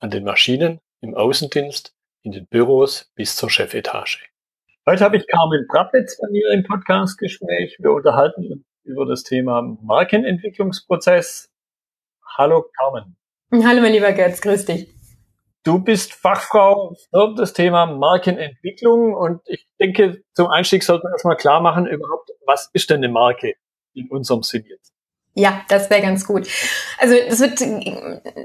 an den Maschinen, im Außendienst, in den Büros bis zur Chefetage. Heute habe ich Carmen Prappitz bei mir im Podcastgespräch. Wir unterhalten uns über das Thema Markenentwicklungsprozess. Hallo Carmen. Hallo mein lieber Götz, grüß dich. Du bist Fachfrau für das Thema Markenentwicklung und ich denke, zum Einstieg sollten wir erstmal klar machen, überhaupt, was ist denn eine Marke in unserem Sinn jetzt? Ja, das wäre ganz gut. Also es wird,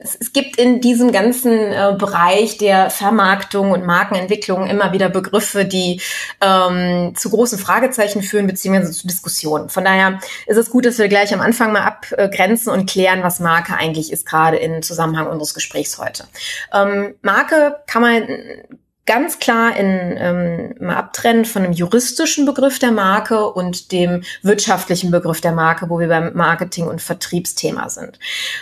es gibt in diesem ganzen äh, Bereich der Vermarktung und Markenentwicklung immer wieder Begriffe, die ähm, zu großen Fragezeichen führen beziehungsweise zu Diskussionen. Von daher ist es gut, dass wir gleich am Anfang mal abgrenzen und klären, was Marke eigentlich ist, gerade im Zusammenhang unseres Gesprächs heute. Ähm, Marke kann man ganz klar in, ähm, mal abtrennen von einem juristischen Begriff der Marke und dem wirtschaftlichen Begriff der Marke, wo wir beim Marketing- und Vertriebsthema sind.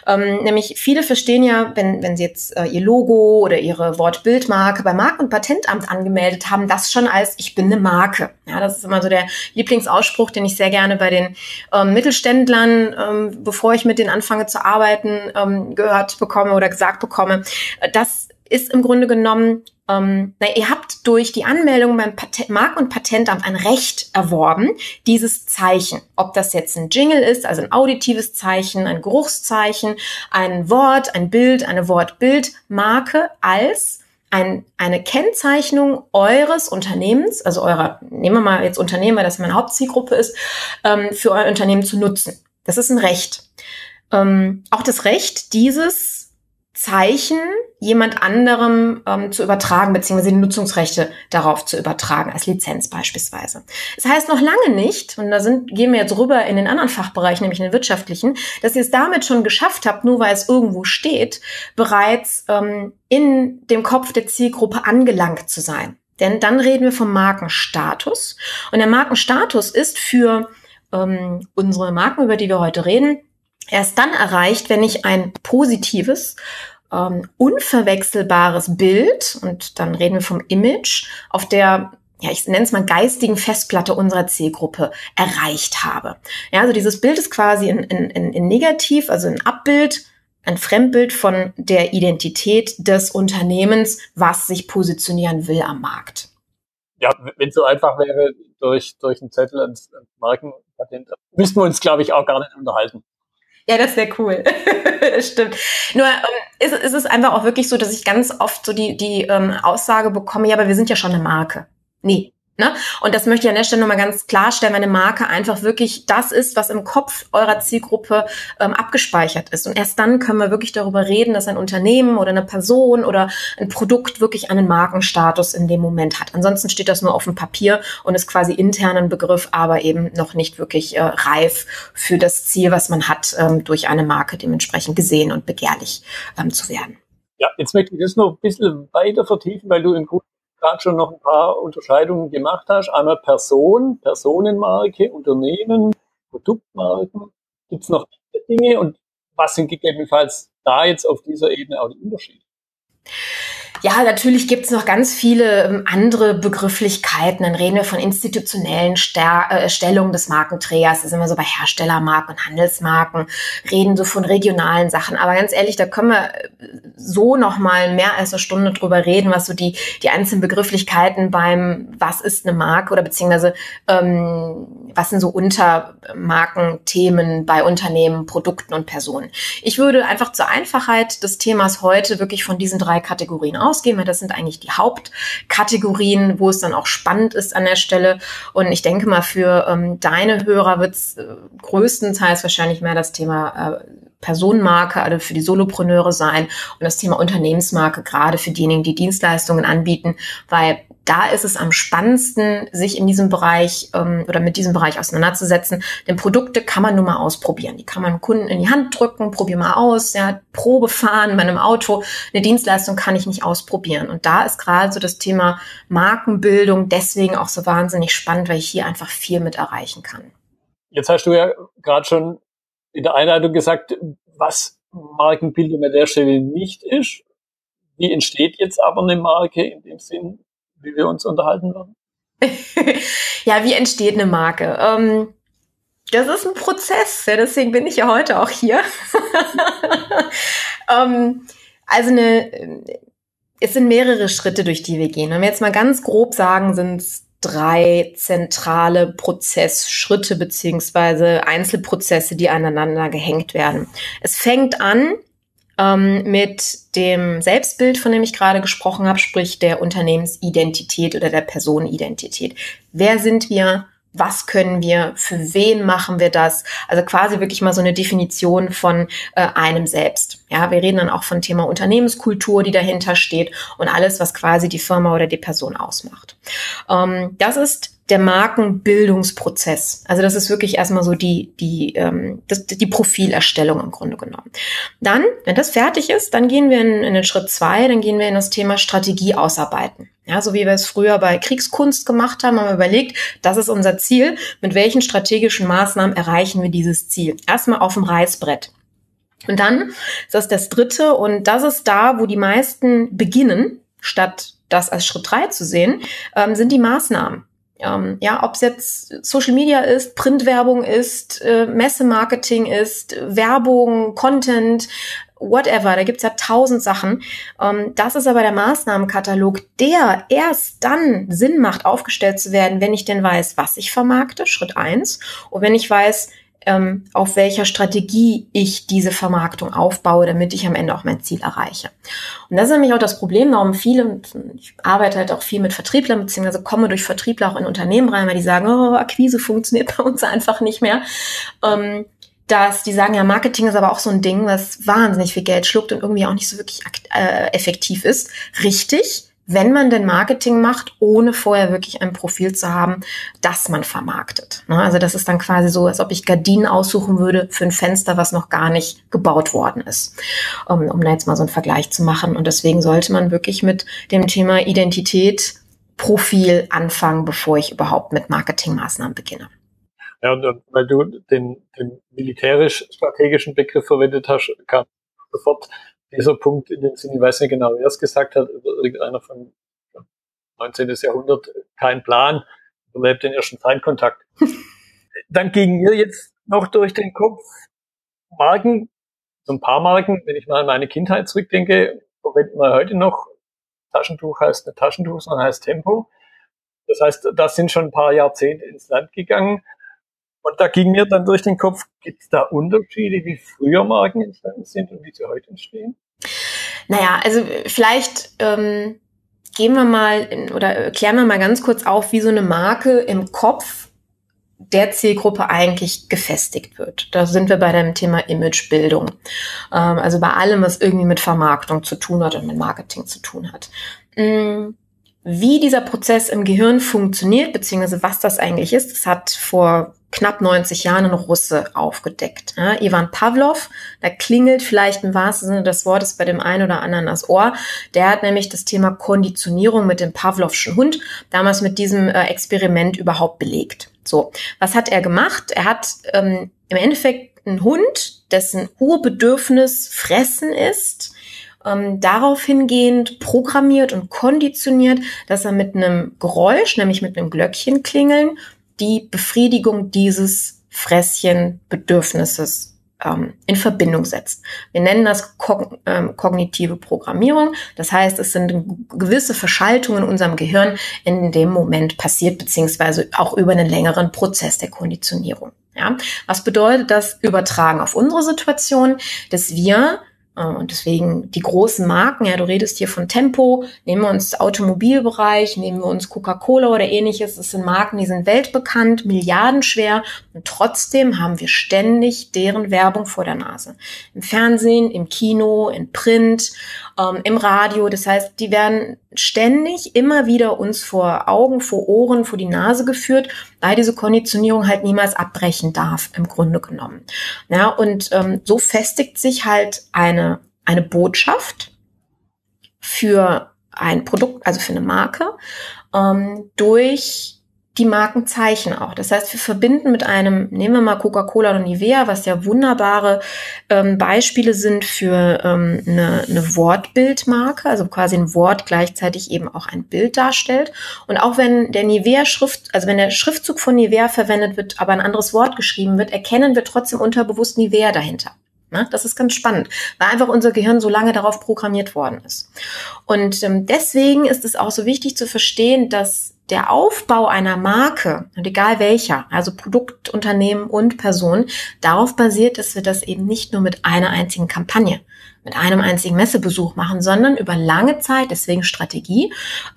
Ähm, nämlich viele verstehen ja, wenn, wenn sie jetzt äh, ihr Logo oder ihre Wortbildmarke bei Marken- und Patentamt angemeldet haben, das schon als ich bin eine Marke. Ja, das ist immer so der Lieblingsausspruch, den ich sehr gerne bei den ähm, Mittelständlern, ähm, bevor ich mit denen anfange zu arbeiten, ähm, gehört bekomme oder gesagt bekomme. Das ist im Grunde genommen ähm, na, ihr habt durch die Anmeldung beim Patent, Mark- und Patentamt ein Recht erworben, dieses Zeichen, ob das jetzt ein Jingle ist, also ein auditives Zeichen, ein Geruchszeichen, ein Wort, ein Bild, eine Wortbildmarke als ein, eine Kennzeichnung eures Unternehmens, also eurer, nehmen wir mal jetzt Unternehmer, das meine Hauptzielgruppe ist, ähm, für euer Unternehmen zu nutzen. Das ist ein Recht. Ähm, auch das Recht, dieses Zeichen jemand anderem ähm, zu übertragen, beziehungsweise die Nutzungsrechte darauf zu übertragen, als Lizenz beispielsweise. Das heißt noch lange nicht, und da sind, gehen wir jetzt rüber in den anderen Fachbereich, nämlich in den wirtschaftlichen, dass ihr es damit schon geschafft habt, nur weil es irgendwo steht, bereits ähm, in dem Kopf der Zielgruppe angelangt zu sein. Denn dann reden wir vom Markenstatus. Und der Markenstatus ist für ähm, unsere Marken, über die wir heute reden, erst dann erreicht, wenn ich ein positives ähm, unverwechselbares Bild, und dann reden wir vom Image, auf der ja, ich nenne es mal geistigen Festplatte unserer Zielgruppe erreicht habe. Ja, also dieses Bild ist quasi in, in, in negativ, also ein Abbild, ein Fremdbild von der Identität des Unternehmens, was sich positionieren will am Markt. Ja, wenn es so einfach wäre, durch, durch einen Zettel ans Markenpatent, müssten wir uns, glaube ich, auch gar nicht unterhalten. Ja, das wäre cool. stimmt. Nur ähm, ist, ist es einfach auch wirklich so, dass ich ganz oft so die, die ähm, Aussage bekomme, ja, aber wir sind ja schon eine Marke. Nee, Ne? Und das möchte ich an der Stelle nochmal ganz klarstellen, meine Marke einfach wirklich das ist, was im Kopf eurer Zielgruppe ähm, abgespeichert ist. Und erst dann können wir wirklich darüber reden, dass ein Unternehmen oder eine Person oder ein Produkt wirklich einen Markenstatus in dem Moment hat. Ansonsten steht das nur auf dem Papier und ist quasi intern ein Begriff, aber eben noch nicht wirklich äh, reif für das Ziel, was man hat, ähm, durch eine Marke dementsprechend gesehen und begehrlich ähm, zu werden. Ja, jetzt möchte ich das noch ein bisschen weiter vertiefen, weil du im Grunde gerade schon noch ein paar Unterscheidungen gemacht hast. Einmal Person, Personenmarke, Unternehmen, Produktmarken. Gibt es noch andere Dinge und was sind gegebenenfalls da jetzt auf dieser Ebene auch die Unterschiede? Ja, natürlich gibt's noch ganz viele ähm, andere Begrifflichkeiten. Dann reden wir von institutionellen Ster äh, Stellungen des Markenträgers. Das ist immer so bei Herstellermarken und Handelsmarken. Reden so von regionalen Sachen. Aber ganz ehrlich, da können wir äh, so noch mal mehr als eine Stunde drüber reden, was so die, die einzelnen Begrifflichkeiten beim Was ist eine Marke oder beziehungsweise ähm, was sind so Untermarkenthemen bei Unternehmen, Produkten und Personen. Ich würde einfach zur Einfachheit des Themas heute wirklich von diesen drei Kategorien aus ausgehen, weil das sind eigentlich die Hauptkategorien, wo es dann auch spannend ist an der Stelle. Und ich denke mal, für ähm, deine Hörer wird es äh, größtenteils wahrscheinlich mehr das Thema äh, Personenmarke, also für die Solopreneure sein und das Thema Unternehmensmarke, gerade für diejenigen, die Dienstleistungen anbieten, weil da ist es am spannendsten, sich in diesem Bereich ähm, oder mit diesem Bereich auseinanderzusetzen. Denn Produkte kann man nur mal ausprobieren. Die kann man Kunden in die Hand drücken, probier mal aus, ja, Probe fahren bei einem Auto. Eine Dienstleistung kann ich nicht ausprobieren. Und da ist gerade so das Thema Markenbildung deswegen auch so wahnsinnig spannend, weil ich hier einfach viel mit erreichen kann. Jetzt hast du ja gerade schon in der Einleitung gesagt, was Markenbildung an der Stelle nicht ist. Wie entsteht jetzt aber eine Marke in dem Sinn, wie wir uns unterhalten werden? ja, wie entsteht eine Marke? Ähm, das ist ein Prozess, ja, deswegen bin ich ja heute auch hier. ähm, also eine, es sind mehrere Schritte, durch die wir gehen. Wenn wir jetzt mal ganz grob sagen, sind es drei zentrale Prozessschritte beziehungsweise Einzelprozesse, die aneinander gehängt werden. Es fängt an ähm, mit dem Selbstbild, von dem ich gerade gesprochen habe, sprich der Unternehmensidentität oder der Personenidentität. Wer sind wir? Was können wir, für wen machen wir das? Also quasi wirklich mal so eine Definition von äh, einem selbst. Ja, wir reden dann auch von Thema Unternehmenskultur, die dahinter steht und alles, was quasi die Firma oder die Person ausmacht. Ähm, das ist der Markenbildungsprozess. Also das ist wirklich erstmal so die, die, ähm, das, die Profilerstellung im Grunde genommen. Dann, wenn das fertig ist, dann gehen wir in, in den Schritt zwei, dann gehen wir in das Thema Strategie ausarbeiten. Ja, so wie wir es früher bei Kriegskunst gemacht haben, haben wir überlegt, das ist unser Ziel. Mit welchen strategischen Maßnahmen erreichen wir dieses Ziel? Erstmal auf dem Reißbrett. Und dann ist das das dritte und das ist da, wo die meisten beginnen, statt das als Schritt drei zu sehen, ähm, sind die Maßnahmen. Ähm, ja, ob es jetzt Social Media ist, Printwerbung ist, äh, Messemarketing ist, Werbung, Content, whatever, da gibt's ja tausend Sachen. Ähm, das ist aber der Maßnahmenkatalog, der erst dann Sinn macht, aufgestellt zu werden, wenn ich denn weiß, was ich vermarkte, Schritt eins, und wenn ich weiß, ähm, auf welcher Strategie ich diese Vermarktung aufbaue, damit ich am Ende auch mein Ziel erreiche. Und das ist nämlich auch das Problem, warum viele, ich arbeite halt auch viel mit Vertrieblern, beziehungsweise komme durch Vertriebler auch in Unternehmen rein, weil die sagen, oh, Akquise funktioniert bei uns einfach nicht mehr. Dass die sagen, ja, Marketing ist aber auch so ein Ding, was wahnsinnig viel Geld schluckt und irgendwie auch nicht so wirklich äh, effektiv ist. Richtig, wenn man denn Marketing macht, ohne vorher wirklich ein Profil zu haben, das man vermarktet. Ne? Also das ist dann quasi so, als ob ich Gardinen aussuchen würde für ein Fenster, was noch gar nicht gebaut worden ist, um, um da jetzt mal so einen Vergleich zu machen. Und deswegen sollte man wirklich mit dem Thema Identität, Profil anfangen, bevor ich überhaupt mit Marketingmaßnahmen beginne. Ja, und, und weil du den, den militärisch-strategischen Begriff verwendet hast, kam sofort dieser Punkt in den Sinn, ich weiß nicht genau, wer es gesagt hat, irgendeiner von 19. Jahrhundert, kein Plan, überlebt den ersten Feindkontakt. Dann ging mir jetzt noch durch den Kopf Marken, so ein paar Marken, wenn ich mal an meine Kindheit zurückdenke, verwenden wir heute noch, Taschentuch heißt eine Taschentuch, sondern heißt Tempo. Das heißt, das sind schon ein paar Jahrzehnte ins Land gegangen. Und da ging mir dann durch den Kopf, gibt es da Unterschiede, wie früher Marken entstanden sind und wie sie heute entstehen? Naja, also vielleicht ähm, gehen wir mal in, oder klären wir mal ganz kurz auf, wie so eine Marke im Kopf der Zielgruppe eigentlich gefestigt wird. Da sind wir bei dem Thema Imagebildung. Ähm, also bei allem, was irgendwie mit Vermarktung zu tun hat und mit Marketing zu tun hat. Mhm wie dieser Prozess im Gehirn funktioniert, beziehungsweise was das eigentlich ist, das hat vor knapp 90 Jahren ein Russe aufgedeckt. Ja, Ivan Pavlov, da klingelt vielleicht im wahrsten Sinne des Wortes bei dem einen oder anderen das Ohr. Der hat nämlich das Thema Konditionierung mit dem Pavlovschen Hund damals mit diesem äh, Experiment überhaupt belegt. So, was hat er gemacht? Er hat ähm, im Endeffekt einen Hund, dessen Urbedürfnis Fressen ist, ähm, darauf hingehend programmiert und konditioniert, dass er mit einem Geräusch, nämlich mit einem Glöckchen klingeln, die Befriedigung dieses Fresschenbedürfnisses ähm, in Verbindung setzt. Wir nennen das kog ähm, kognitive Programmierung. Das heißt, es sind gewisse Verschaltungen in unserem Gehirn in dem Moment passiert, beziehungsweise auch über einen längeren Prozess der Konditionierung. Ja, was bedeutet das übertragen auf unsere Situation, dass wir und deswegen die großen Marken, ja, du redest hier von Tempo, nehmen wir uns Automobilbereich, nehmen wir uns Coca-Cola oder ähnliches. Das sind Marken, die sind weltbekannt, milliardenschwer und trotzdem haben wir ständig deren Werbung vor der Nase. Im Fernsehen, im Kino, in Print ähm, im Radio. Das heißt, die werden ständig immer wieder uns vor Augen, vor Ohren, vor die Nase geführt, weil diese Konditionierung halt niemals abbrechen darf, im Grunde genommen. Ja, und ähm, so festigt sich halt eine, eine Botschaft für ein Produkt, also für eine Marke, ähm, durch die Markenzeichen auch. Das heißt, wir verbinden mit einem, nehmen wir mal Coca-Cola oder Nivea, was ja wunderbare ähm, Beispiele sind für ähm, eine, eine Wortbildmarke, also quasi ein Wort gleichzeitig eben auch ein Bild darstellt. Und auch wenn der Nivea-Schrift, also wenn der Schriftzug von Nivea verwendet wird, aber ein anderes Wort geschrieben wird, erkennen wir trotzdem unterbewusst Nivea dahinter. Ne? Das ist ganz spannend, weil einfach unser Gehirn so lange darauf programmiert worden ist. Und ähm, deswegen ist es auch so wichtig zu verstehen, dass der Aufbau einer Marke, und egal welcher, also Produkt, Unternehmen und Person, darauf basiert, dass wir das eben nicht nur mit einer einzigen Kampagne, mit einem einzigen Messebesuch machen, sondern über lange Zeit, deswegen Strategie,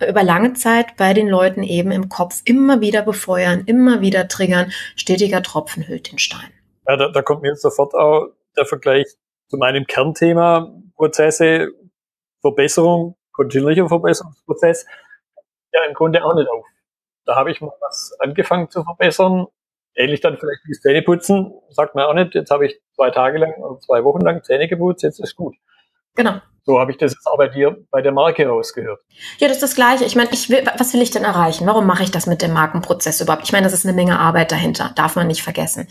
über lange Zeit bei den Leuten eben im Kopf immer wieder befeuern, immer wieder triggern, stetiger Tropfen hüllt den Stein. Ja, da, da kommt mir jetzt sofort auch der Vergleich zu meinem Kernthema Prozesse, Verbesserung, kontinuierlicher Verbesserungsprozess ja im Grunde auch nicht auf. Da habe ich mal was angefangen zu verbessern. Ähnlich dann vielleicht wie Zähneputzen. Sagt man auch nicht, jetzt habe ich zwei Tage lang oder zwei Wochen lang Zähne geputzt, jetzt ist gut. Genau. So habe ich das jetzt auch bei dir, bei der Marke rausgehört. Ja, das ist das Gleiche. Ich meine, ich will, was will ich denn erreichen? Warum mache ich das mit dem Markenprozess überhaupt? Ich meine, das ist eine Menge Arbeit dahinter, darf man nicht vergessen.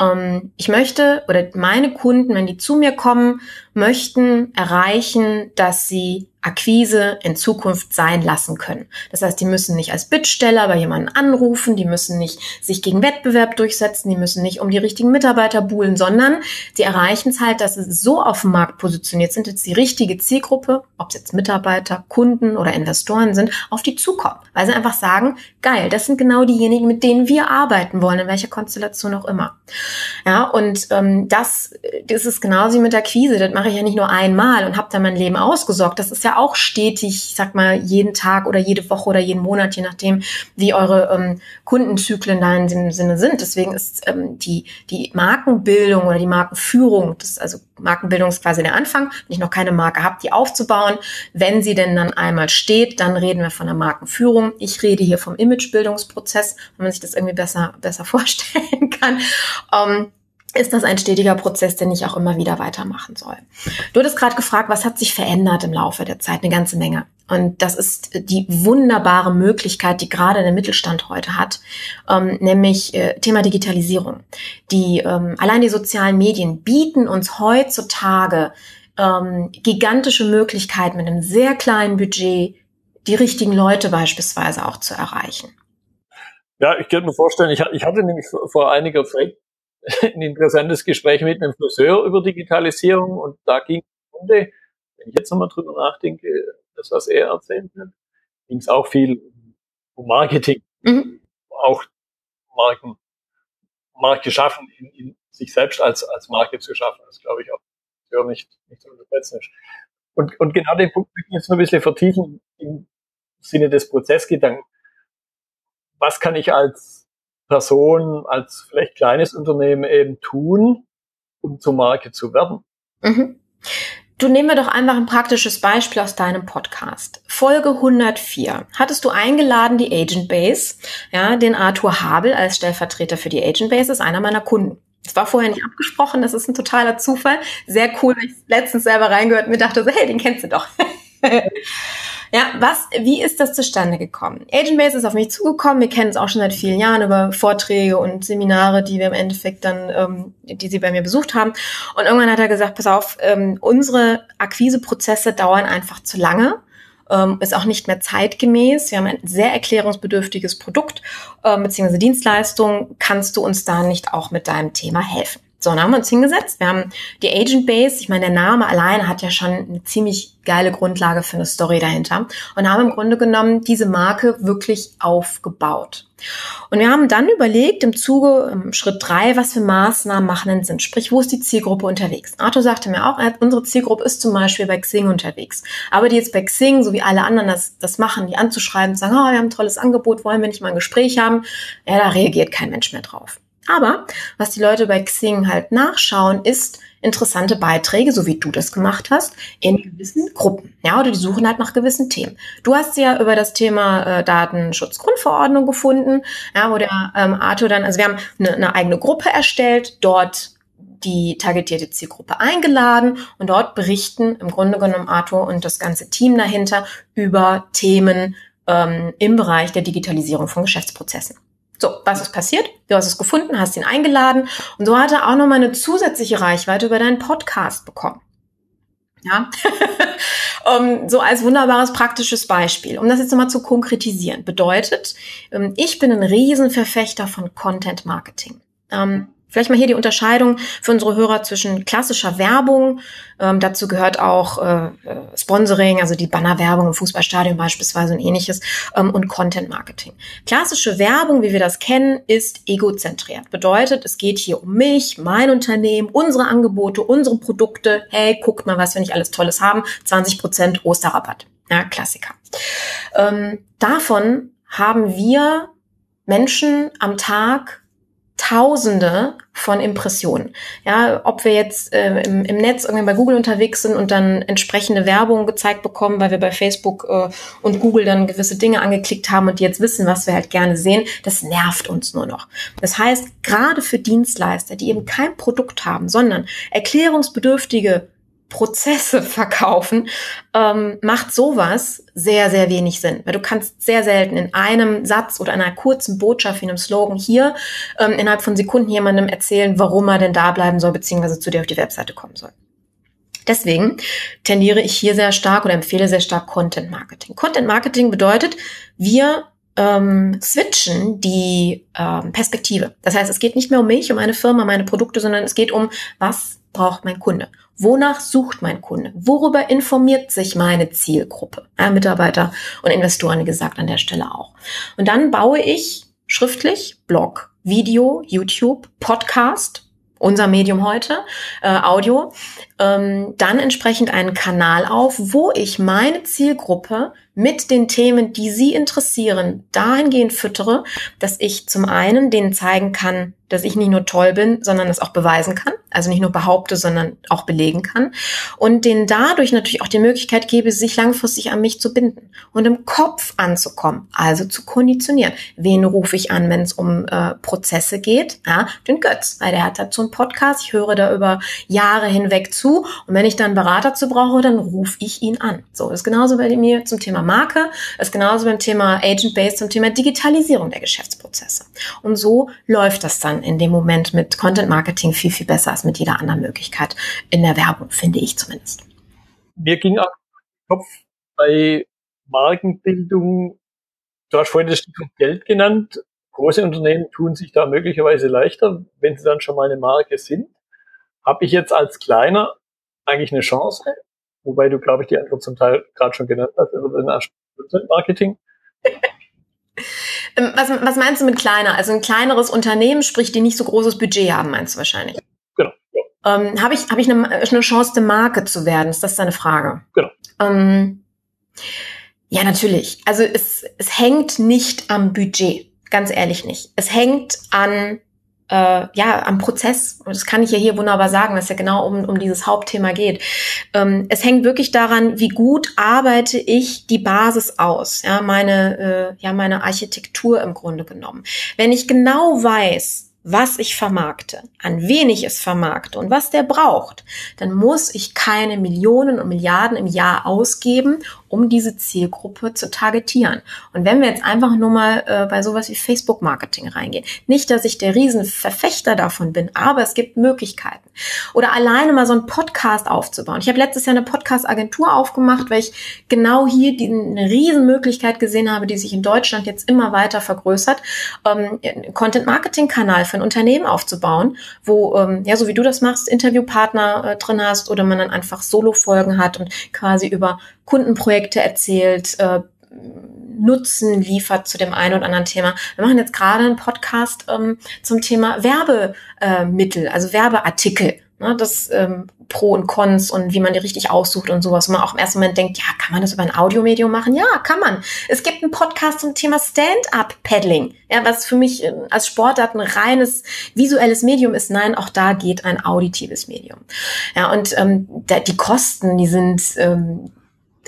Ähm, ich möchte, oder meine Kunden, wenn die zu mir kommen, möchten erreichen, dass sie Akquise in Zukunft sein lassen können. Das heißt, die müssen nicht als Bittsteller bei jemanden anrufen, die müssen nicht sich gegen Wettbewerb durchsetzen, die müssen nicht um die richtigen Mitarbeiter buhlen, sondern sie erreichen es halt, dass sie so auf dem Markt positioniert sind, dass die richtige Zielgruppe, ob es jetzt Mitarbeiter, Kunden oder Investoren sind, auf die zukommen. Weil sie einfach sagen, geil, das sind genau diejenigen, mit denen wir arbeiten wollen, in welcher Konstellation auch immer. Ja, und ähm, das, das ist genauso wie mit der Akquise. Das mache ich ja nicht nur einmal und habe dann mein Leben ausgesorgt. Das ist ja auch stetig, ich sag mal, jeden Tag oder jede Woche oder jeden Monat, je nachdem, wie eure ähm, Kundenzyklen da in dem Sinne sind. Deswegen ist ähm, die, die Markenbildung oder die Markenführung, das also Markenbildung ist quasi der Anfang, wenn ich noch keine Marke habe, die aufzubauen. Wenn sie denn dann einmal steht, dann reden wir von der Markenführung. Ich rede hier vom Imagebildungsprozess, wenn man sich das irgendwie besser, besser vorstellen kann. Ähm, ist das ein stetiger Prozess, den ich auch immer wieder weitermachen soll. Du hattest gerade gefragt, was hat sich verändert im Laufe der Zeit? Eine ganze Menge. Und das ist die wunderbare Möglichkeit, die gerade der Mittelstand heute hat, ähm, nämlich äh, Thema Digitalisierung. Die ähm, allein die sozialen Medien bieten uns heutzutage ähm, gigantische Möglichkeiten mit einem sehr kleinen Budget die richtigen Leute beispielsweise auch zu erreichen. Ja, ich könnte mir vorstellen, ich, hatte nämlich vor einiger Zeit ein interessantes Gespräch mit einem Friseur über Digitalisierung und da ging es wenn ich jetzt nochmal drüber nachdenke, das, was er erzählt hat, ging es auch viel um Marketing, mhm. auch Marken, Marke schaffen, in, in sich selbst als, als Marke zu schaffen. Das glaube ich auch nicht, nicht zu unterschätzen ist. Und, und genau den Punkt möchte ich jetzt noch ein bisschen vertiefen im Sinne des Prozessgedanken. Was kann ich als Person, als vielleicht kleines Unternehmen eben tun, um zur Marke zu werden? Mhm. Du nehmen wir doch einfach ein praktisches Beispiel aus deinem Podcast. Folge 104. Hattest du eingeladen die Agent Base, ja, den Arthur Habel als Stellvertreter für die Agent Base ist einer meiner Kunden. Das war vorher nicht abgesprochen, das ist ein totaler Zufall. Sehr cool, weil ich letztens selber reingehört und mir dachte so, hey, den kennst du doch. Ja, was, wie ist das zustande gekommen? Agent Base ist auf mich zugekommen. Wir kennen es auch schon seit vielen Jahren über Vorträge und Seminare, die wir im Endeffekt dann, ähm, die sie bei mir besucht haben. Und irgendwann hat er gesagt, pass auf, ähm, unsere Akquiseprozesse dauern einfach zu lange. Ähm, ist auch nicht mehr zeitgemäß. Wir haben ein sehr erklärungsbedürftiges Produkt äh, bzw. Dienstleistung. Kannst du uns da nicht auch mit deinem Thema helfen? So, dann haben wir uns hingesetzt. Wir haben die Agent Base. Ich meine, der Name alleine hat ja schon eine ziemlich geile Grundlage für eine Story dahinter und haben im Grunde genommen diese Marke wirklich aufgebaut. Und wir haben dann überlegt im Zuge im Schritt drei, was für Maßnahmen machen denn Sinn? Sprich, wo ist die Zielgruppe unterwegs? Arthur sagte mir auch, unsere Zielgruppe ist zum Beispiel bei Xing unterwegs. Aber die jetzt bei Xing, so wie alle anderen das, das machen, die anzuschreiben, sagen, oh, wir haben ein tolles Angebot, wollen wir nicht mal ein Gespräch haben? Ja, da reagiert kein Mensch mehr drauf. Aber was die Leute bei Xing halt nachschauen, ist, interessante Beiträge, so wie du das gemacht hast, in gewissen Gruppen. Ja, oder die suchen halt nach gewissen Themen. Du hast ja über das Thema äh, Datenschutzgrundverordnung gefunden, ja, wo der ähm, Arthur dann, also wir haben eine, eine eigene Gruppe erstellt, dort die targetierte Zielgruppe eingeladen und dort berichten im Grunde genommen Arthur und das ganze Team dahinter über Themen ähm, im Bereich der Digitalisierung von Geschäftsprozessen. So, was ist passiert? Du hast es gefunden, hast ihn eingeladen und so hat er auch nochmal eine zusätzliche Reichweite über deinen Podcast bekommen. Ja, um, so als wunderbares praktisches Beispiel. Um das jetzt nochmal zu konkretisieren, bedeutet, ähm, ich bin ein Riesenverfechter von Content Marketing. Ähm, Vielleicht mal hier die Unterscheidung für unsere Hörer zwischen klassischer Werbung, ähm, dazu gehört auch äh, äh, Sponsoring, also die Bannerwerbung im Fußballstadion beispielsweise und ähnliches, ähm, und Content Marketing. Klassische Werbung, wie wir das kennen, ist egozentriert. Bedeutet, es geht hier um mich, mein Unternehmen, unsere Angebote, unsere Produkte. Hey, guckt mal, was wir nicht alles Tolles haben. 20 Prozent Osterrabatt. Ja, Klassiker. Ähm, davon haben wir Menschen am Tag Tausende von Impressionen. Ja, ob wir jetzt äh, im, im Netz irgendwie bei Google unterwegs sind und dann entsprechende Werbung gezeigt bekommen, weil wir bei Facebook äh, und Google dann gewisse Dinge angeklickt haben und die jetzt wissen, was wir halt gerne sehen, das nervt uns nur noch. Das heißt, gerade für Dienstleister, die eben kein Produkt haben, sondern erklärungsbedürftige Prozesse verkaufen, ähm, macht sowas sehr, sehr wenig Sinn. Weil du kannst sehr selten in einem Satz oder einer kurzen Botschaft wie einem Slogan hier ähm, innerhalb von Sekunden jemandem erzählen, warum er denn da bleiben soll, beziehungsweise zu dir auf die Webseite kommen soll. Deswegen tendiere ich hier sehr stark oder empfehle sehr stark Content Marketing. Content Marketing bedeutet, wir ähm, switchen die ähm, Perspektive. Das heißt, es geht nicht mehr um mich, um meine Firma, meine Produkte, sondern es geht um, was braucht mein Kunde? Wonach sucht mein Kunde? Worüber informiert sich meine Zielgruppe? Ja, Mitarbeiter und Investoren, wie gesagt, an der Stelle auch. Und dann baue ich schriftlich Blog, Video, YouTube, Podcast, unser Medium heute, äh, Audio, ähm, dann entsprechend einen Kanal auf, wo ich meine Zielgruppe mit den Themen, die sie interessieren, dahingehend füttere, dass ich zum einen denen zeigen kann, dass ich nicht nur toll bin, sondern das auch beweisen kann. Also nicht nur behaupte, sondern auch belegen kann. Und denen dadurch natürlich auch die Möglichkeit gebe, sich langfristig an mich zu binden und im Kopf anzukommen, also zu konditionieren. Wen rufe ich an, wenn es um äh, Prozesse geht? Ja, den Götz, weil der hat dazu einen Podcast. Ich höre da über Jahre hinweg zu. Und wenn ich dann Berater zu brauche, dann rufe ich ihn an. So, ist genauso bei mir zum Thema Marke, ist genauso beim Thema Agent-Based, zum Thema Digitalisierung der Geschäftsprozesse. Und so läuft das dann in dem Moment mit Content Marketing viel, viel besser als mit jeder anderen Möglichkeit in der Werbung, finde ich zumindest. Mir ging auch Kopf bei Markenbildung, du hast vorhin das Stichwort Geld genannt. Große Unternehmen tun sich da möglicherweise leichter, wenn sie dann schon mal eine Marke sind. Habe ich jetzt als kleiner eigentlich eine Chance? Wobei du, glaube ich, die Antwort zum Teil gerade schon genannt hast über den Content Marketing. Ähm, was, was meinst du mit kleiner? Also ein kleineres Unternehmen, sprich, die nicht so großes Budget haben, meinst du wahrscheinlich? Genau. Ja. Ähm, Habe ich, hab ich eine, eine Chance, eine Marke zu werden? Ist das deine Frage? Genau. Ähm, ja, natürlich. Also es, es hängt nicht am Budget. Ganz ehrlich nicht. Es hängt an äh, ja, am Prozess. Und das kann ich ja hier wunderbar sagen, dass ja genau um, um dieses Hauptthema geht. Ähm, es hängt wirklich daran, wie gut arbeite ich die Basis aus, ja, meine, äh, ja, meine Architektur im Grunde genommen. Wenn ich genau weiß, was ich vermarkte, an wen ich es vermarkte und was der braucht, dann muss ich keine Millionen und Milliarden im Jahr ausgeben, um diese Zielgruppe zu targetieren. Und wenn wir jetzt einfach nur mal äh, bei sowas wie Facebook-Marketing reingehen, nicht, dass ich der Riesenverfechter davon bin, aber es gibt Möglichkeiten. Oder alleine mal so einen Podcast aufzubauen. Ich habe letztes Jahr eine Podcast-Agentur aufgemacht, weil ich genau hier die, eine Riesenmöglichkeit gesehen habe, die sich in Deutschland jetzt immer weiter vergrößert, ähm, Content-Marketing-Kanal für ein Unternehmen aufzubauen, wo, ähm, ja, so wie du das machst, Interviewpartner äh, drin hast oder man dann einfach Solo-Folgen hat und quasi über Kundenprojekte erzählt, äh, Nutzen liefert zu dem einen oder anderen Thema. Wir machen jetzt gerade einen Podcast ähm, zum Thema Werbemittel, äh, also Werbeartikel. Ne, das ähm, Pro und Cons und wie man die richtig aussucht und sowas. Und man auch im ersten Moment denkt, ja, kann man das über ein Audiomedium machen? Ja, kann man. Es gibt einen Podcast zum Thema Stand-up-Paddling, ja, was für mich äh, als Sportart ein reines visuelles Medium ist. Nein, auch da geht ein auditives Medium. Ja, und ähm, da, die Kosten, die sind ähm,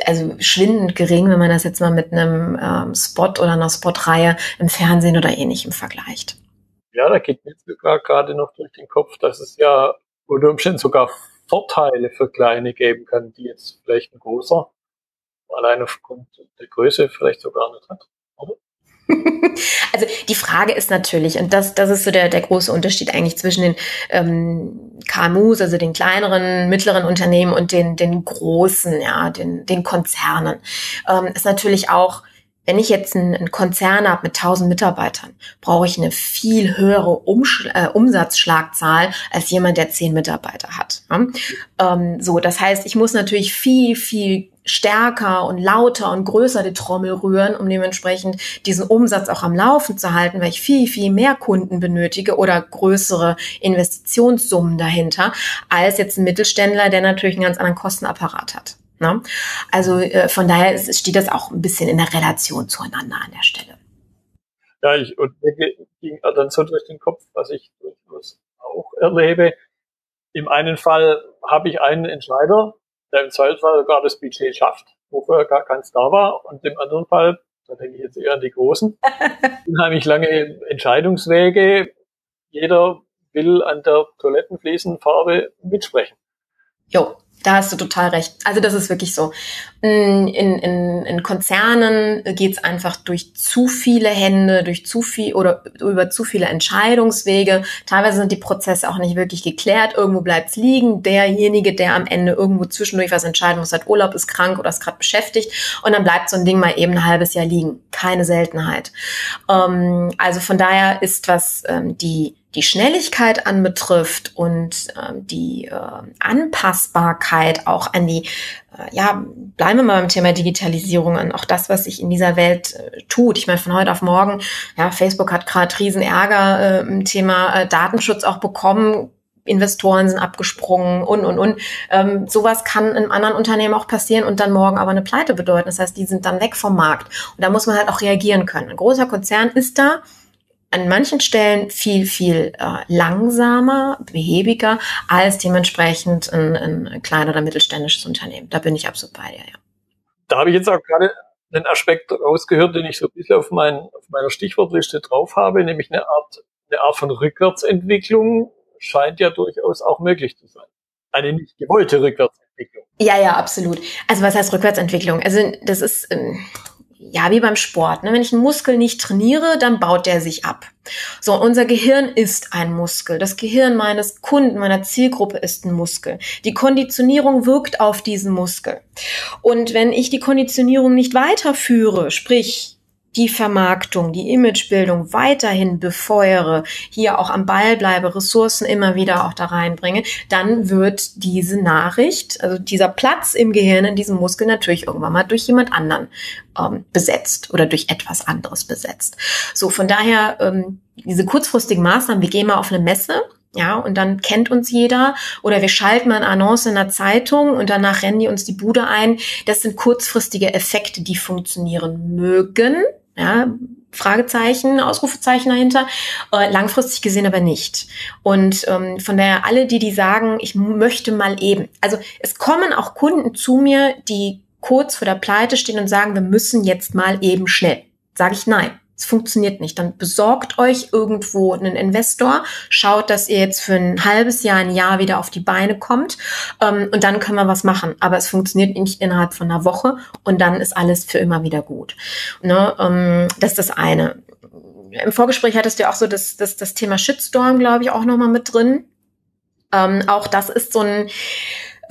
also schwindend gering, wenn man das jetzt mal mit einem ähm, Spot oder einer Spotreihe im Fernsehen oder ähnlichem vergleicht. Ja, da geht mir sogar gerade noch durch den Kopf, dass es ja unter Umständen sogar Vorteile für Kleine geben kann, die jetzt vielleicht ein großer allein aufgrund der Größe vielleicht sogar nicht hat. Also die Frage ist natürlich, und das, das ist so der, der große Unterschied eigentlich zwischen den ähm, KMUs, also den kleineren, mittleren Unternehmen und den, den großen, ja, den, den Konzernen, ähm, ist natürlich auch, wenn ich jetzt einen, Konzern habe mit 1000 Mitarbeitern, brauche ich eine viel höhere Umschl äh, Umsatzschlagzahl als jemand, der 10 Mitarbeiter hat. Ja? Ähm, so, das heißt, ich muss natürlich viel, viel stärker und lauter und größer die Trommel rühren, um dementsprechend diesen Umsatz auch am Laufen zu halten, weil ich viel, viel mehr Kunden benötige oder größere Investitionssummen dahinter, als jetzt ein Mittelständler, der natürlich einen ganz anderen Kostenapparat hat. Ne? Also äh, von daher steht das auch ein bisschen in der Relation zueinander an der Stelle. Ja, ich, und mir ging dann so durch den Kopf, was ich durchaus auch erlebe. Im einen Fall habe ich einen Entscheider, der im Zweifelsfall sogar das Budget schafft, wofür gar keins da war. Und im anderen Fall, da denke ich jetzt eher an die Großen, unheimlich lange Entscheidungswege. Jeder will an der Toilettenfliesenfarbe mitsprechen. Jo, da hast du total recht. Also das ist wirklich so. In, in, in Konzernen geht's einfach durch zu viele Hände, durch zu viel oder über zu viele Entscheidungswege. Teilweise sind die Prozesse auch nicht wirklich geklärt. Irgendwo bleibt's liegen. Derjenige, der am Ende irgendwo zwischendurch was entscheiden muss, hat Urlaub, ist krank oder ist gerade beschäftigt. Und dann bleibt so ein Ding mal eben ein halbes Jahr liegen. Keine Seltenheit. Ähm, also von daher ist was ähm, die die Schnelligkeit anbetrifft und ähm, die äh, Anpassbarkeit auch an die, äh, ja, bleiben wir mal beim Thema Digitalisierung an, auch das, was sich in dieser Welt äh, tut. Ich meine, von heute auf morgen, ja, Facebook hat gerade riesen Ärger äh, im Thema äh, Datenschutz auch bekommen. Investoren sind abgesprungen und, und, und. Ähm, sowas kann in anderen Unternehmen auch passieren und dann morgen aber eine Pleite bedeuten. Das heißt, die sind dann weg vom Markt. Und da muss man halt auch reagieren können. Ein großer Konzern ist da, an manchen Stellen viel, viel äh, langsamer, behäbiger als dementsprechend ein, ein klein- oder mittelständisches Unternehmen. Da bin ich absolut bei dir, ja. Da habe ich jetzt auch gerade einen Aspekt rausgehört, den ich so ein bisschen auf, mein, auf meiner Stichwortliste drauf habe, nämlich eine Art, eine Art von Rückwärtsentwicklung scheint ja durchaus auch möglich zu sein. Eine nicht gewollte Rückwärtsentwicklung. Ja, ja, absolut. Also was heißt Rückwärtsentwicklung? Also das ist, ähm, ja, wie beim Sport. Ne? Wenn ich einen Muskel nicht trainiere, dann baut der sich ab. So, unser Gehirn ist ein Muskel. Das Gehirn meines Kunden, meiner Zielgruppe ist ein Muskel. Die Konditionierung wirkt auf diesen Muskel. Und wenn ich die Konditionierung nicht weiterführe, sprich die Vermarktung, die Imagebildung weiterhin befeuere, hier auch am Ball bleibe, Ressourcen immer wieder auch da reinbringe, dann wird diese Nachricht, also dieser Platz im Gehirn, in diesem Muskel natürlich irgendwann mal durch jemand anderen ähm, besetzt oder durch etwas anderes besetzt. So, von daher, ähm, diese kurzfristigen Maßnahmen, wir gehen mal auf eine Messe, ja, und dann kennt uns jeder oder wir schalten mal eine Annonce in der Zeitung und danach rennen die uns die Bude ein. Das sind kurzfristige Effekte, die funktionieren mögen, ja, Fragezeichen, Ausrufezeichen dahinter, äh, langfristig gesehen aber nicht. Und ähm, von daher alle, die die sagen, ich möchte mal eben. Also es kommen auch Kunden zu mir, die kurz vor der Pleite stehen und sagen, wir müssen jetzt mal eben schnell. Sage ich nein. Es funktioniert nicht. Dann besorgt euch irgendwo einen Investor, schaut, dass ihr jetzt für ein halbes Jahr, ein Jahr wieder auf die Beine kommt ähm, und dann können wir was machen. Aber es funktioniert nicht innerhalb von einer Woche und dann ist alles für immer wieder gut. Ne? Ähm, das ist das eine. Im Vorgespräch hattest du ja auch so das, das, das Thema Shitstorm, glaube ich, auch nochmal mit drin. Ähm, auch das ist so ein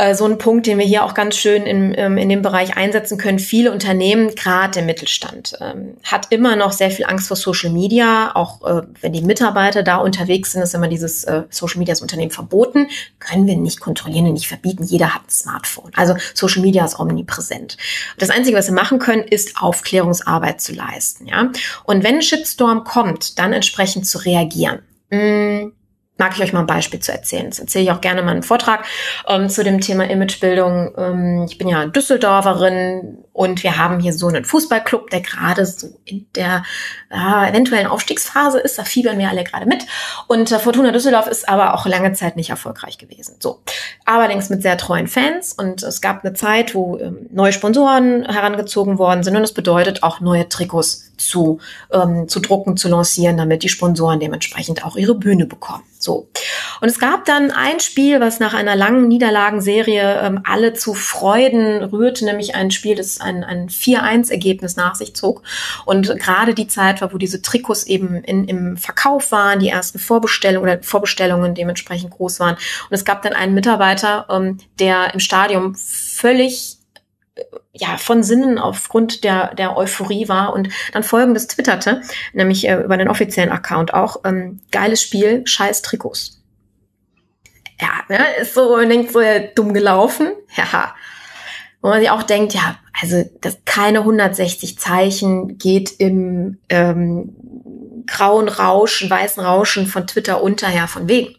äh, so ein Punkt, den wir hier auch ganz schön in, ähm, in dem Bereich einsetzen können. Viele Unternehmen, gerade der Mittelstand, ähm, hat immer noch sehr viel Angst vor Social Media. Auch äh, wenn die Mitarbeiter da unterwegs sind, ist immer dieses äh, Social Media ist Unternehmen verboten. Können wir nicht kontrollieren und nicht verbieten. Jeder hat ein Smartphone. Also Social Media ist omnipräsent. Das Einzige, was wir machen können, ist Aufklärungsarbeit zu leisten. Ja? Und wenn ein Shitstorm kommt, dann entsprechend zu reagieren. Mmh mag ich euch mal ein Beispiel zu erzählen. Das erzähle ich auch gerne mal einen Vortrag ähm, zu dem Thema Imagebildung. Ähm, ich bin ja Düsseldorferin und wir haben hier so einen Fußballclub, der gerade so in der äh, eventuellen Aufstiegsphase ist. Da fiebern wir alle gerade mit. Und äh, Fortuna Düsseldorf ist aber auch lange Zeit nicht erfolgreich gewesen. So, allerdings mit sehr treuen Fans. Und es gab eine Zeit, wo ähm, neue Sponsoren herangezogen worden sind. Und das bedeutet auch neue Trikots zu, ähm, zu drucken, zu lancieren, damit die Sponsoren dementsprechend auch ihre Bühne bekommen. So. Und es gab dann ein Spiel, was nach einer langen Niederlagenserie ähm, alle zu Freuden rührte, nämlich ein Spiel, das ein, ein 4-1-Ergebnis nach sich zog. Und gerade die Zeit war, wo diese Trikots eben in, im Verkauf waren, die ersten Vorbestellungen oder Vorbestellungen dementsprechend groß waren. Und es gab dann einen Mitarbeiter, ähm, der im Stadion völlig ja, von Sinnen aufgrund der, der Euphorie war und dann folgendes twitterte, nämlich äh, über den offiziellen Account auch, ähm, geiles Spiel, scheiß Trikots. Ja, ne, ist so, man denkt so, ja, dumm gelaufen, ja. Wo man sich auch denkt, ja, also das keine 160 Zeichen geht im ähm, grauen Rauschen, weißen Rauschen von Twitter unter, ja, von wegen.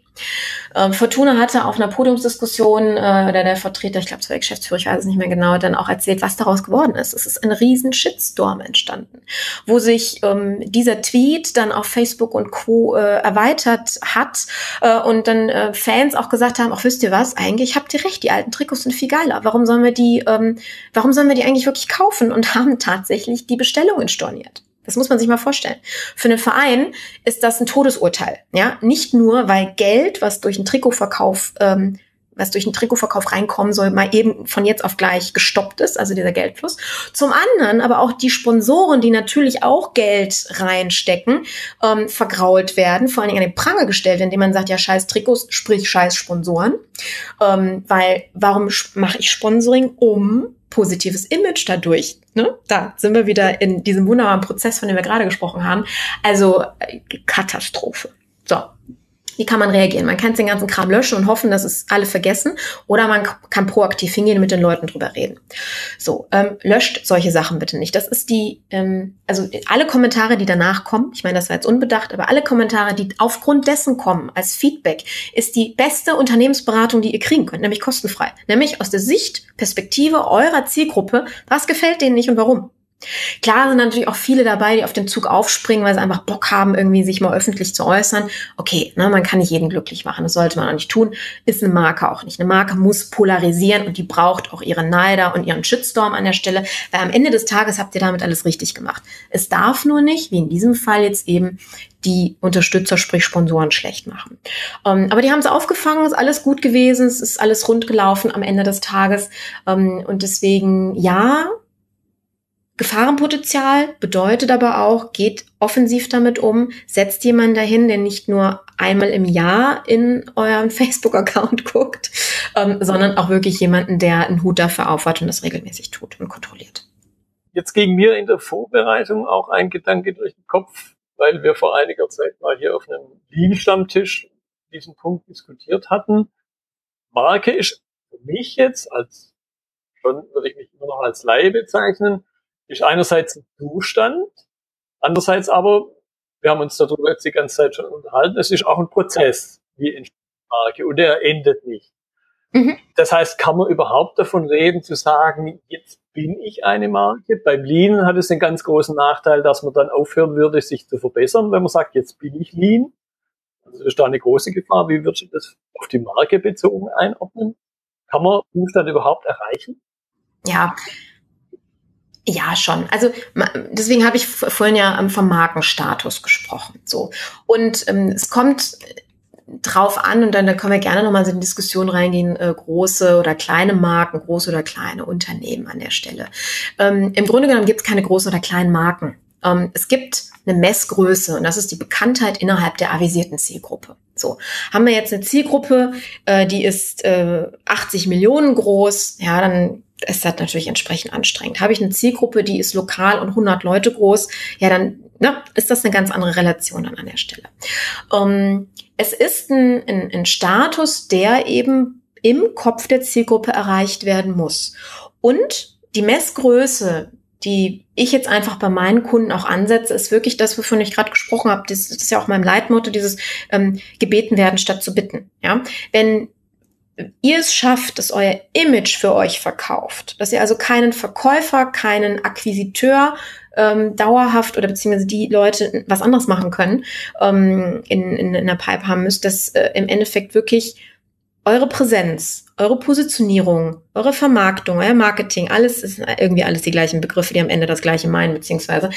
Ähm, Fortuna hatte auf einer Podiumsdiskussion, äh, oder der Vertreter, ich glaube, es war der Geschäftsführer, ich weiß es nicht mehr genau, dann auch erzählt, was daraus geworden ist. Es ist ein riesen Shitstorm entstanden, wo sich ähm, dieser Tweet dann auf Facebook und Co. Äh, erweitert hat äh, und dann äh, Fans auch gesagt haben, ach wisst ihr was, eigentlich habt ihr recht, die alten Trikots sind viel geiler. Warum sollen wir die, ähm, warum sollen wir die eigentlich wirklich kaufen? Und haben tatsächlich die Bestellungen storniert. Das muss man sich mal vorstellen. Für einen Verein ist das ein Todesurteil. Ja, nicht nur, weil Geld, was durch einen Trikotverkauf, ähm, was durch einen Trikotverkauf reinkommen soll, mal eben von jetzt auf gleich gestoppt ist, also dieser Geldfluss. Zum anderen aber auch die Sponsoren, die natürlich auch Geld reinstecken, ähm, vergrault werden, vor allen Dingen an den Pranger gestellt, indem man sagt, ja, scheiß Trikots, sprich scheiß Sponsoren. Ähm, weil warum mache ich Sponsoring? Um positives Image dadurch. Ne? Da sind wir wieder in diesem wunderbaren Prozess, von dem wir gerade gesprochen haben. Also äh, Katastrophe. So, wie kann man reagieren? Man kann den ganzen Kram löschen und hoffen, dass es alle vergessen. Oder man kann proaktiv hingehen und mit den Leuten drüber reden. So, ähm, löscht solche Sachen bitte nicht. Das ist die, ähm, also alle Kommentare, die danach kommen, ich meine, das war jetzt unbedacht, aber alle Kommentare, die aufgrund dessen kommen, als Feedback, ist die beste Unternehmensberatung, die ihr kriegen könnt, nämlich kostenfrei. Nämlich aus der Sicht, Perspektive eurer Zielgruppe, was gefällt denen nicht und warum. Klar sind natürlich auch viele dabei, die auf den Zug aufspringen, weil sie einfach Bock haben, irgendwie sich mal öffentlich zu äußern. Okay, ne, man kann nicht jeden glücklich machen, das sollte man auch nicht tun. Ist eine Marke auch nicht. Eine Marke muss polarisieren und die braucht auch ihre Neider und ihren Shitstorm an der Stelle, weil am Ende des Tages habt ihr damit alles richtig gemacht. Es darf nur nicht, wie in diesem Fall jetzt eben, die Unterstützer, sprich Sponsoren, schlecht machen. Ähm, aber die haben es aufgefangen, ist alles gut gewesen, es ist alles rund gelaufen am Ende des Tages. Ähm, und deswegen, ja, Gefahrenpotenzial bedeutet aber auch, geht offensiv damit um, setzt jemanden dahin, der nicht nur einmal im Jahr in euren Facebook-Account guckt, ähm, sondern auch wirklich jemanden, der einen Hut dafür aufhat und das regelmäßig tut und kontrolliert. Jetzt ging mir in der Vorbereitung auch ein Gedanke durch den Kopf, weil wir vor einiger Zeit mal hier auf einem Lean-Stammtisch diesen Punkt diskutiert hatten. Marke ist für mich jetzt als, schon würde ich mich immer noch als Laie bezeichnen, ist einerseits ein Zustand, andererseits aber, wir haben uns darüber jetzt die ganze Zeit schon unterhalten, es ist auch ein Prozess, wie in Marke, und der endet nicht. Mhm. Das heißt, kann man überhaupt davon reden, zu sagen, jetzt bin ich eine Marke? Beim Lean hat es den ganz großen Nachteil, dass man dann aufhören würde, sich zu verbessern, wenn man sagt, jetzt bin ich Lean. Also ist da eine große Gefahr. Wie wird sich das auf die Marke bezogen einordnen? Kann man Zustand überhaupt erreichen? Ja, ja, schon. Also deswegen habe ich vorhin ja ähm, vom Markenstatus gesprochen. So und ähm, es kommt drauf an und dann da können wir gerne nochmal in die Diskussion reingehen, äh, große oder kleine Marken, große oder kleine Unternehmen an der Stelle. Ähm, Im Grunde genommen gibt es keine großen oder kleinen Marken. Ähm, es gibt eine Messgröße und das ist die Bekanntheit innerhalb der avisierten Zielgruppe. So, haben wir jetzt eine Zielgruppe, äh, die ist äh, 80 Millionen groß, ja, dann ist das natürlich entsprechend anstrengend. Habe ich eine Zielgruppe, die ist lokal und 100 Leute groß, ja, dann ne, ist das eine ganz andere Relation dann an der Stelle. Ähm, es ist ein, ein, ein Status, der eben im Kopf der Zielgruppe erreicht werden muss. Und die Messgröße, die ich jetzt einfach bei meinen Kunden auch ansetze, ist wirklich das, wovon ich gerade gesprochen habe. Das, ist ja auch mein Leitmotto, dieses ähm, gebeten werden statt zu bitten. Ja, wenn ihr es schafft, dass euer Image für euch verkauft, dass ihr also keinen Verkäufer, keinen Akquisiteur ähm, dauerhaft oder beziehungsweise die Leute was anderes machen können, ähm, in, in, in der Pipe haben müsst, dass äh, im Endeffekt wirklich eure Präsenz, eure Positionierung, eure Vermarktung, euer Marketing, alles ist irgendwie alles die gleichen Begriffe, die am Ende das gleiche meinen, beziehungsweise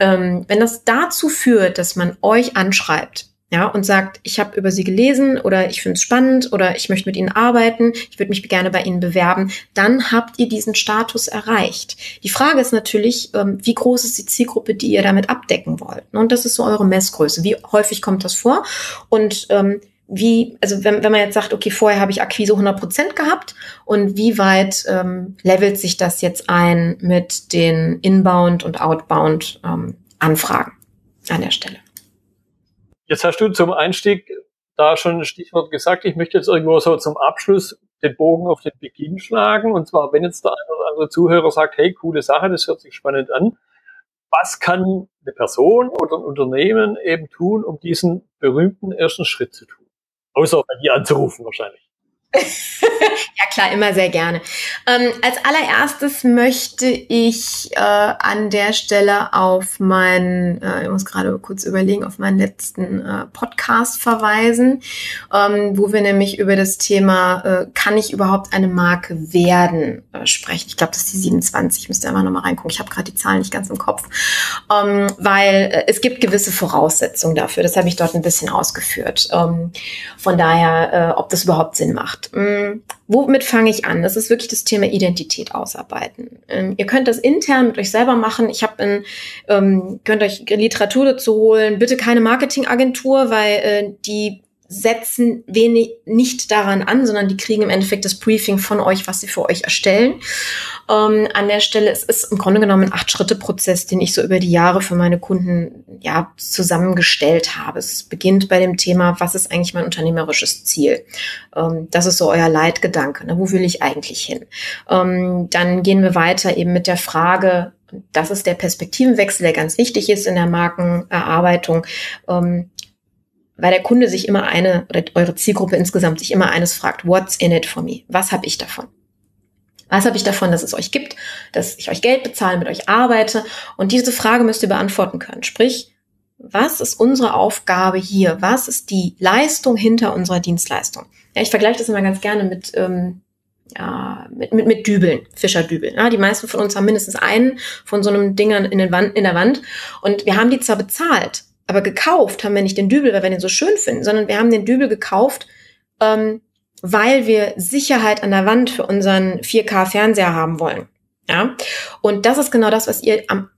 ähm, wenn das dazu führt, dass man euch anschreibt, ja, und sagt, ich habe über sie gelesen oder ich finde es spannend oder ich möchte mit ihnen arbeiten, ich würde mich gerne bei ihnen bewerben, dann habt ihr diesen Status erreicht. Die Frage ist natürlich, ähm, wie groß ist die Zielgruppe, die ihr damit abdecken wollt? Und das ist so eure Messgröße. Wie häufig kommt das vor? Und ähm, wie, also wenn, wenn man jetzt sagt, okay, vorher habe ich Akquise 100 Prozent gehabt und wie weit ähm, levelt sich das jetzt ein mit den Inbound und Outbound ähm, Anfragen an der Stelle? Jetzt hast du zum Einstieg da schon ein Stichwort gesagt. Ich möchte jetzt irgendwo so zum Abschluss den Bogen auf den Beginn schlagen. Und zwar, wenn jetzt der eine oder andere Zuhörer sagt, hey, coole Sache, das hört sich spannend an. Was kann eine Person oder ein Unternehmen eben tun, um diesen berühmten ersten Schritt zu tun? Außer bei dir anzurufen wahrscheinlich. ja klar, immer sehr gerne. Ähm, als allererstes möchte ich äh, an der Stelle auf meinen, äh, ich muss gerade kurz überlegen, auf meinen letzten äh, Podcast verweisen, ähm, wo wir nämlich über das Thema, äh, kann ich überhaupt eine Marke werden, äh, sprechen. Ich glaube, das ist die 27, müsst ihr einfach nochmal reingucken. Ich habe gerade die Zahlen nicht ganz im Kopf. Ähm, weil äh, es gibt gewisse Voraussetzungen dafür. Das habe ich dort ein bisschen ausgeführt. Ähm, von daher, ob das überhaupt Sinn macht macht. Mm, womit fange ich an? Das ist wirklich das Thema Identität ausarbeiten. Ähm, ihr könnt das intern mit euch selber machen. Ich habe ähm, könnt euch Literatur dazu holen. Bitte keine Marketingagentur, weil äh, die setzen wenig nicht daran an, sondern die kriegen im Endeffekt das Briefing von euch, was sie für euch erstellen. Ähm, an der Stelle es ist im Grunde genommen ein Acht-Schritte-Prozess, den ich so über die Jahre für meine Kunden ja zusammengestellt habe. Es beginnt bei dem Thema, was ist eigentlich mein unternehmerisches Ziel? Ähm, das ist so euer Leitgedanke. Ne? Wo will ich eigentlich hin? Ähm, dann gehen wir weiter eben mit der Frage, das ist der Perspektivenwechsel, der ganz wichtig ist in der Markenerarbeitung. Ähm, weil der Kunde sich immer eine, oder eure Zielgruppe insgesamt sich immer eines fragt, what's in it for me? Was habe ich davon? Was habe ich davon, dass es euch gibt, dass ich euch Geld bezahle, mit euch arbeite? Und diese Frage müsst ihr beantworten können. Sprich, was ist unsere Aufgabe hier? Was ist die Leistung hinter unserer Dienstleistung? Ja, ich vergleiche das immer ganz gerne mit, ähm, ja, mit, mit, mit Dübeln, Fischerdübeln. Ja, die meisten von uns haben mindestens einen von so einem Dingern in, den Wand, in der Wand. Und wir haben die zwar bezahlt, aber gekauft haben wir nicht den Dübel, weil wir den so schön finden, sondern wir haben den Dübel gekauft, ähm, weil wir Sicherheit an der Wand für unseren 4K-Fernseher haben wollen. Ja, und das ist genau das, was ihr am,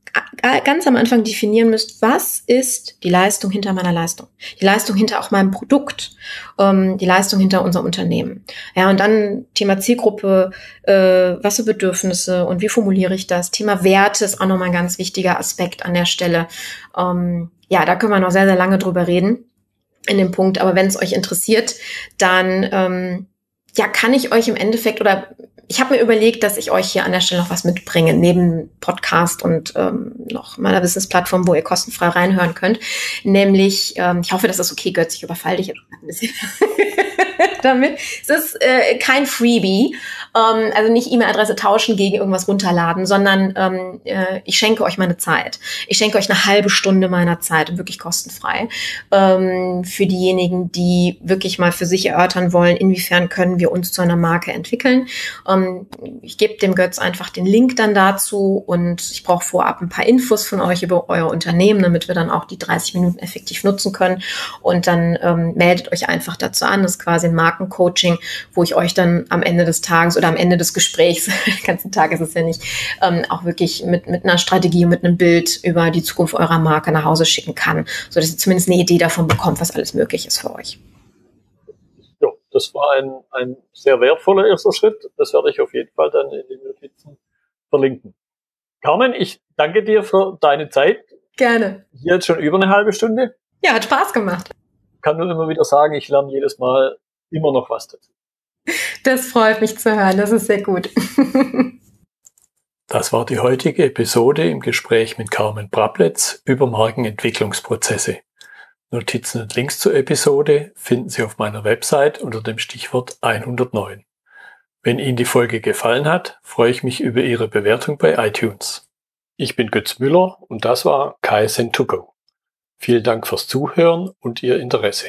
ganz am Anfang definieren müsst. Was ist die Leistung hinter meiner Leistung? Die Leistung hinter auch meinem Produkt, ähm, die Leistung hinter unserem Unternehmen. Ja, und dann Thema Zielgruppe, äh, was für Bedürfnisse und wie formuliere ich das? Thema Werte ist auch nochmal ein ganz wichtiger Aspekt an der Stelle. Ähm, ja, da können wir noch sehr, sehr lange drüber reden in dem Punkt. Aber wenn es euch interessiert, dann ähm, ja, kann ich euch im Endeffekt oder ich habe mir überlegt, dass ich euch hier an der Stelle noch was mitbringe, neben Podcast und ähm, noch meiner Wissensplattform, wo ihr kostenfrei reinhören könnt. Nämlich, ähm, ich hoffe, das ist okay, Götz, ich überfall dich jetzt ein bisschen damit. Es ist äh, kein Freebie, ähm, also nicht E-Mail-Adresse tauschen gegen irgendwas runterladen, sondern ähm, äh, ich schenke euch meine Zeit. Ich schenke euch eine halbe Stunde meiner Zeit, wirklich kostenfrei. Ähm, für diejenigen, die wirklich mal für sich erörtern wollen, inwiefern können wir uns zu einer Marke entwickeln. Ähm, ich gebe dem Götz einfach den Link dann dazu und ich brauche vorab ein paar Infos von euch über euer Unternehmen, damit wir dann auch die 30 Minuten effektiv nutzen können. Und dann ähm, meldet euch einfach dazu an. Das ist quasi ein Markencoaching, wo ich euch dann am Ende des Tages oder am Ende des Gesprächs, den ganzen Tag ist es ja nicht, ähm, auch wirklich mit, mit einer Strategie und mit einem Bild über die Zukunft eurer Marke nach Hause schicken kann, so dass ihr zumindest eine Idee davon bekommt, was alles möglich ist für euch. Ja, das war ein, ein sehr wertvoller erster Schritt. Das werde ich auf jeden Fall dann in den Notizen verlinken. Carmen, ich danke dir für deine Zeit. Gerne. Hier jetzt schon über eine halbe Stunde. Ja, hat Spaß gemacht. Kann nur immer wieder sagen, ich lerne jedes Mal immer noch was dazu. Das freut mich zu hören, das ist sehr gut. Das war die heutige Episode im Gespräch mit Carmen Brabletz über Markenentwicklungsprozesse. Notizen und Links zur Episode finden Sie auf meiner Website unter dem Stichwort 109. Wenn Ihnen die Folge gefallen hat, freue ich mich über Ihre Bewertung bei iTunes. Ich bin Götz Müller und das war KSN2Go. Vielen Dank fürs Zuhören und Ihr Interesse.